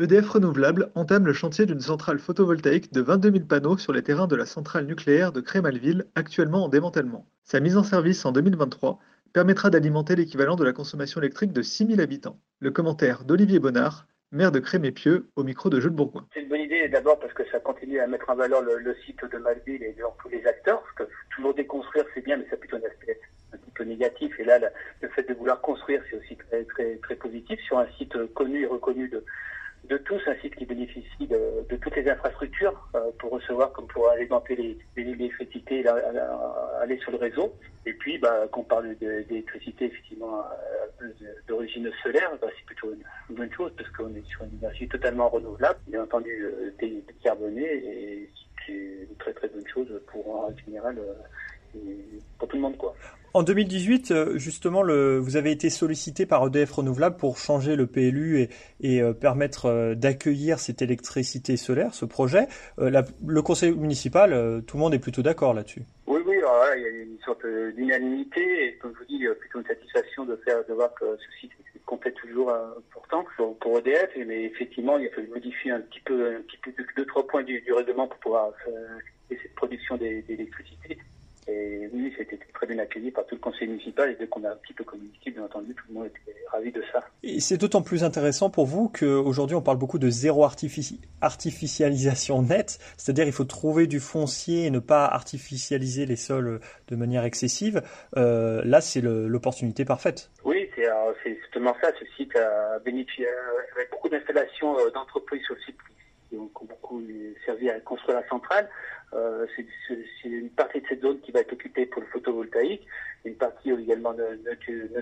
EDF Renouvelable entame le chantier d'une centrale photovoltaïque de 22 000 panneaux sur les terrains de la centrale nucléaire de Crémalville, actuellement en démantèlement. Sa mise en service en 2023 permettra d'alimenter l'équivalent de la consommation électrique de 6 000 habitants. Le commentaire d'Olivier Bonnard, maire de Crémépieux, au micro de Jules Bourgoin. C'est une bonne idée d'abord parce que ça continue à mettre en valeur le, site de Malville et tous les acteurs. Parce que toujours déconstruire c'est bien, mais ça a plutôt un aspect un petit peu négatif. Et là, le, le fait de vouloir construire, c'est aussi très, très, très positif sur un site connu et reconnu de, de tous, un site qui bénéficie de, toutes les infrastructures euh, pour recevoir comme pour alimenter les, les l'électricité, aller sur le réseau. Et puis, bah, qu'on parle d'électricité effectivement euh, d'origine solaire, bah, c'est plutôt une, bonne chose parce qu'on est sur une énergie totalement renouvelable, bien entendu euh, décarbonée, et c'est une très très bonne chose pour en général pour tout le monde quoi. En 2018, euh, justement, le, vous avez été sollicité par EDF Renouvelable pour changer le PLU et, et euh, permettre euh, d'accueillir cette électricité solaire, ce projet. La, le conseil municipal, tout le monde est plutôt d'accord là-dessus. Oui, oui, alors là, il y a une sorte d'unanimité et comme je vous dis, il y a plutôt une satisfaction de faire de voir que ce site est complet toujours important pour, pour EDF, mais effectivement, il a fallu modifier un petit peu, un petit peu deux, trois points du, du règlement pour pouvoir faire cette production d'électricité. Et oui, c'était très bien accueilli par tout le conseil municipal et dès qu'on a un petit peu communiqué, bien entendu, tout le monde était ravi de ça. Et c'est d'autant plus intéressant pour vous qu'aujourd'hui on parle beaucoup de zéro artifici artificialisation nette, c'est-à-dire il faut trouver du foncier et ne pas artificialiser les sols de manière excessive. Euh, là, c'est l'opportunité parfaite. Oui, c'est justement ça. Ce site a bénéficié avec beaucoup d'installations d'entreprises sur le site qui ont beaucoup servi à construire la centrale. Euh, c'est une partie de cette zone qui va être occupée pour le une partie également non,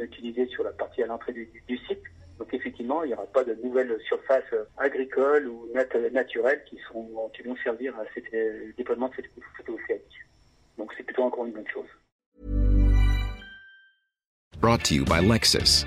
utilisée sur la partie à l'entrée du, site. Donc effectivement, il n'y aura pas de nouvelles surfaces agricoles ou nat naturelles qui vont servir à cet euh, déploiement de cette photovoltaïque. Donc c'est plutôt encore une bonne chose. Brought to you by Lexus.